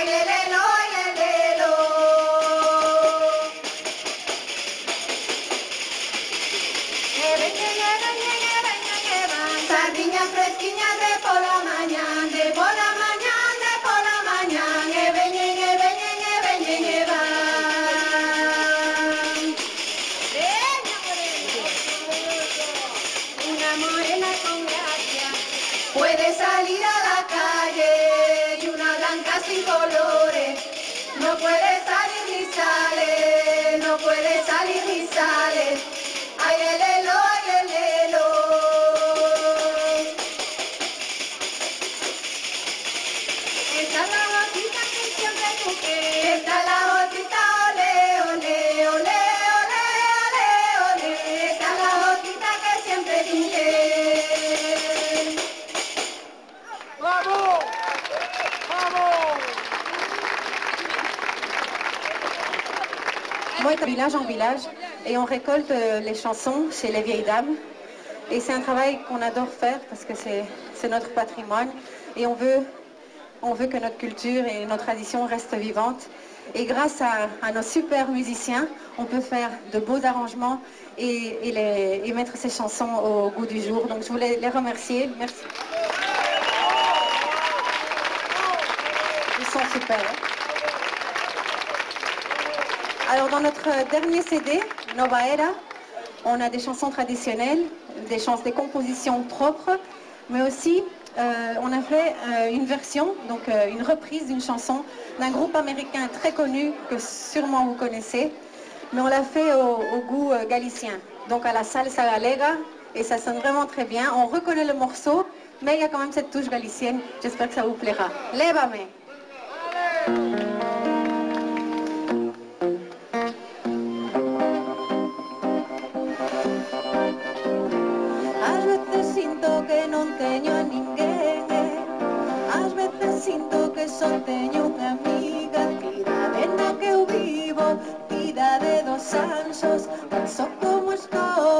I village en village et on récolte euh, les chansons chez les vieilles dames. Et c'est un travail qu'on adore faire parce que c'est notre patrimoine et on veut, on veut que notre culture et nos traditions restent vivantes. Et grâce à, nos super musiciens, on peut faire de beaux arrangements et mettre ces chansons au goût du jour. Donc je voulais les remercier. Merci. Ils sont super. hein. Alors dans notre dernier CD, Nova Era, on a des chansons traditionnelles, des chansons, des compositions propres, mais aussi euh, on a fait euh, une version, donc euh, une reprise d'une chanson d'un groupe américain très connu que sûrement vous connaissez, mais on l'a fait au, goût galicien, donc à la salsa galega, et ça sonne vraiment très bien. On reconnaît le morceau, mais il y a quand même cette touche galicienne. J'espère que ça vous plaira. Lévame. só teño unha amiga. Cidade na que eu vivo Vida de dos anxos Tan só como escola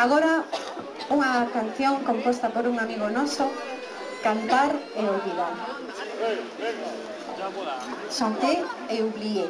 Agora, unha canción composta por un amigo noso, Cantar e olvidar. Chanter e oublier.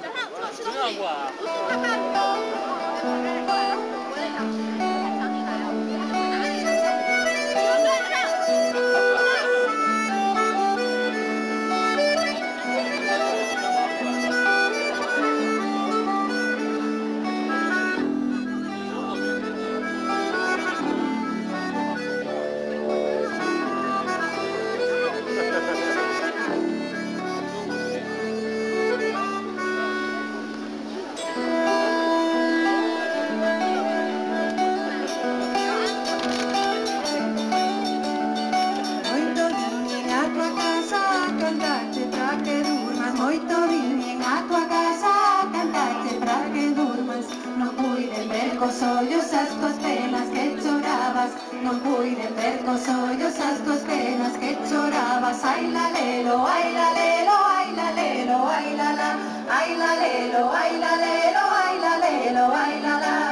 as tuas penas que chorabas. Non puiden ver cos ollos as tuas penas que chorabas. Ai la lelo, ai la lelo, ai la lelo, ai la la. Ai la lelo, ai la lelo, ai la lelo, ai la la.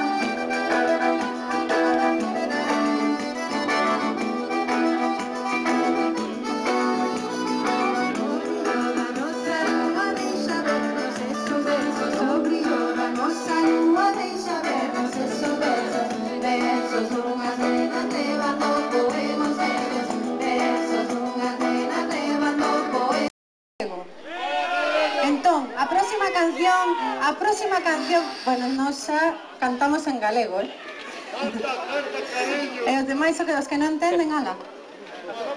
Cantamos en galego, eh? E os demais, o que os que non entenden, ala.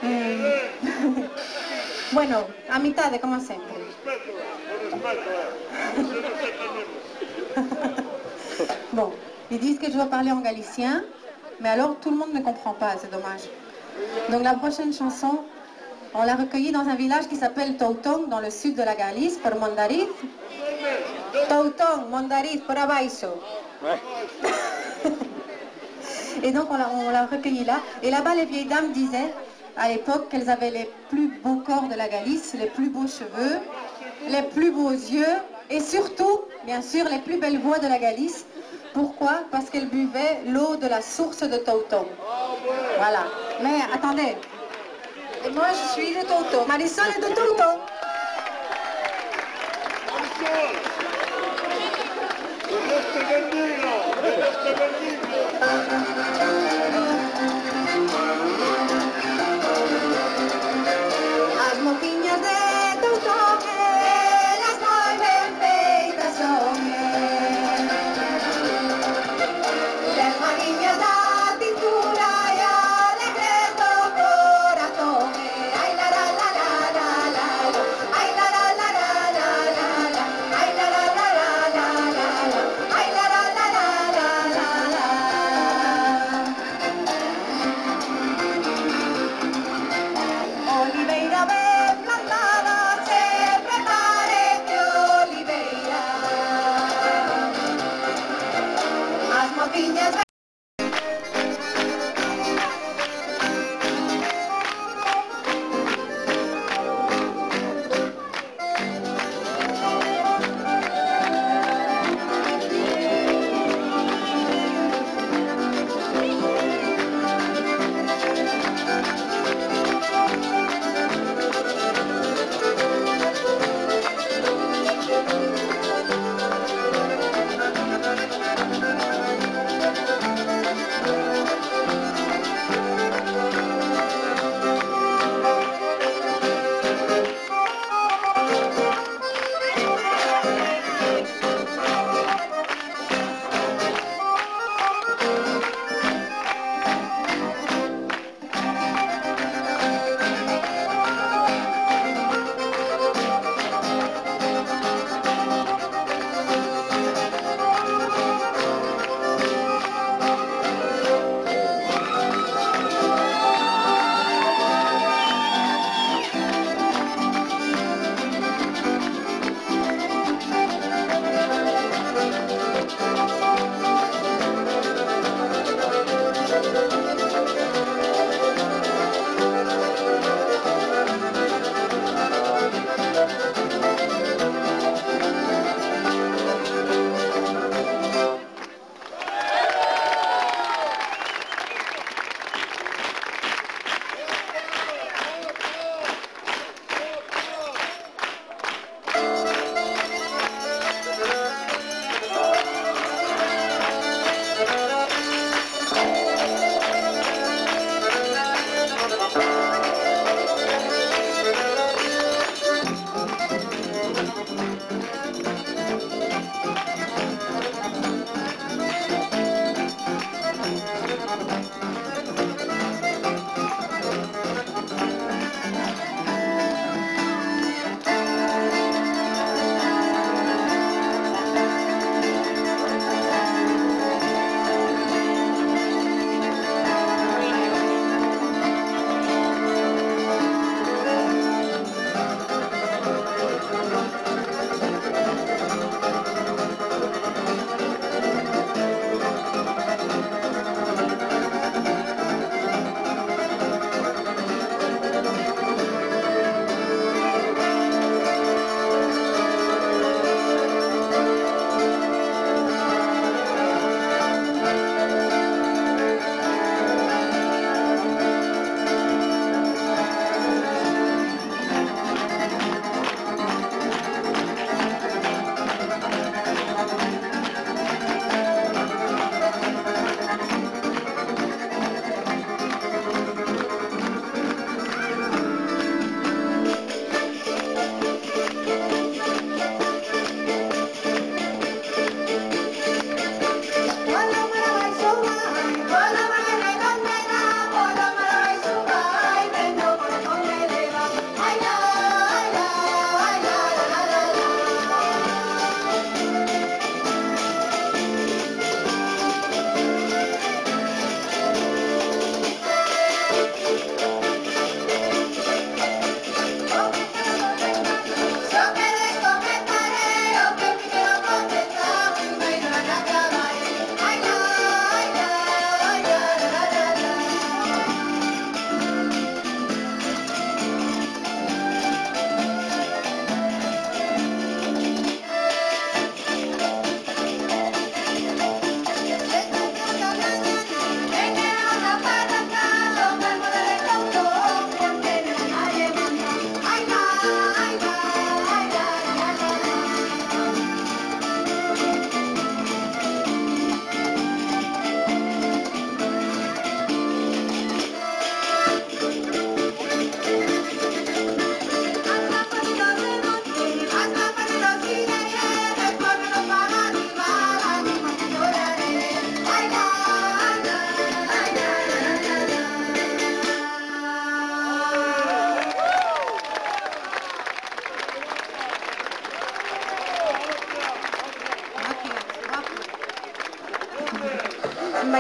Eh, bueno, a mitade, como sempre. Bon, ils disent que je dois parler en galicien, mais alors tout le monde ne comprend pas, c'est dommage. Donc la prochaine chanson, on l'a recueillie dans un village qui s'appelle Toutong, dans le sud de la Galice, por Mondariz. Mondariz, por. Et donc on l'a, recueillie là. Et là-bas, les vieilles dames disaient, à l'époque, qu'elles avaient les plus beaux corps de la Galice, les plus beaux cheveux, les plus beaux yeux, et surtout, bien sûr, les plus belles voix de la Galice. Pourquoi? Parce qu'elles buvaient l'eau de la source de Toutong. Voilà. Mais attendez. Et moi, je suis de Toutong. Marisol est de Ernesto Hernández. Yeah.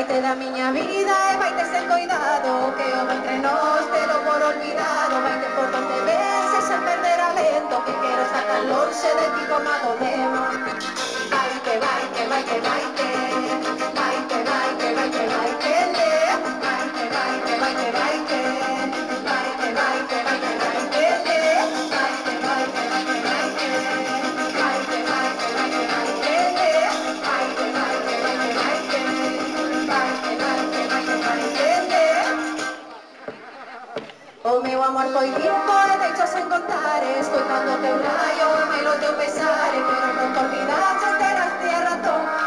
vai da miña vida e vai ser coidado Que houve entre nós te lo por olvidado Vai ter por doce veces sen perder alento Que quero estar tan longe de ti como a dolema Vai que vai que vai que vai que Vai que vai que muerto y vivo de hechos sin contar, escuchándote un rayo, anhelo de pesar, pero no te olvidas de las tierras,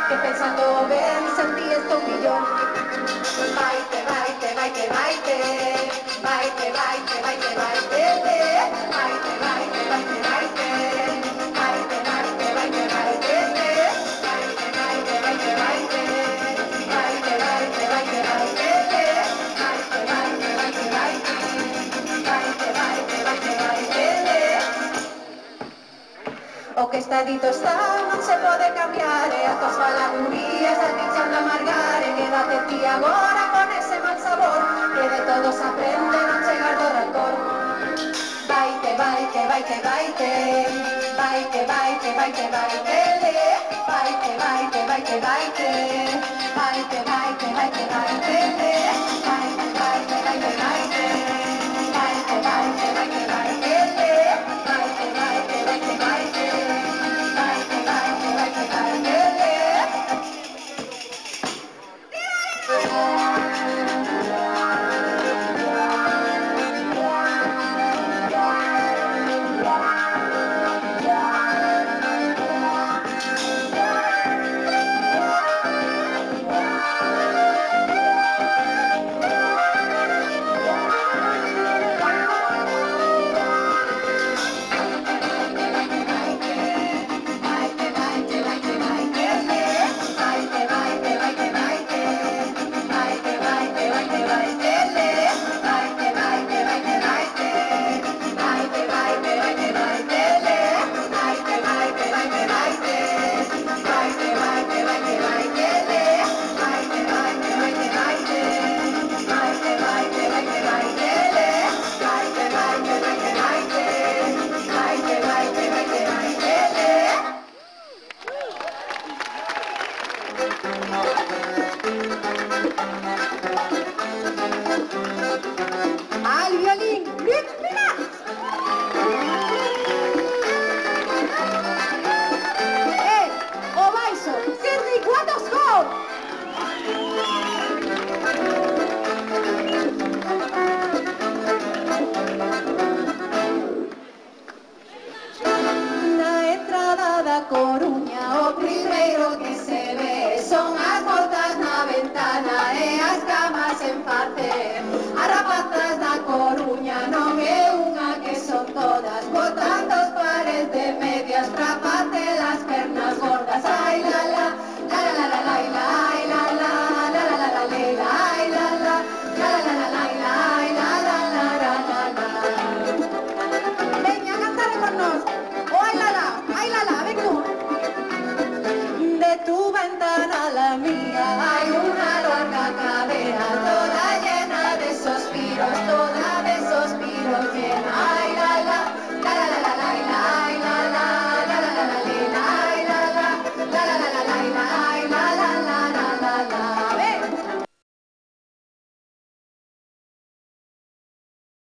que pensando ver y sentí esto un millón. Baite, baite, baite, baite, baite, baite, baite, baite. que está dito está non se pode cambiar E as tuas falagurías a ti chan amargar E quédate ti agora con ese mal sabor Que de todos aprende non chegar do rancor Vaite, vaite, vaite, vaite Vaite, vaite, vaite, vaite Vaite, vaite, vaite, vaite Vaite, vaite, vaite, vaite Vaite, vaite, vaite, vaite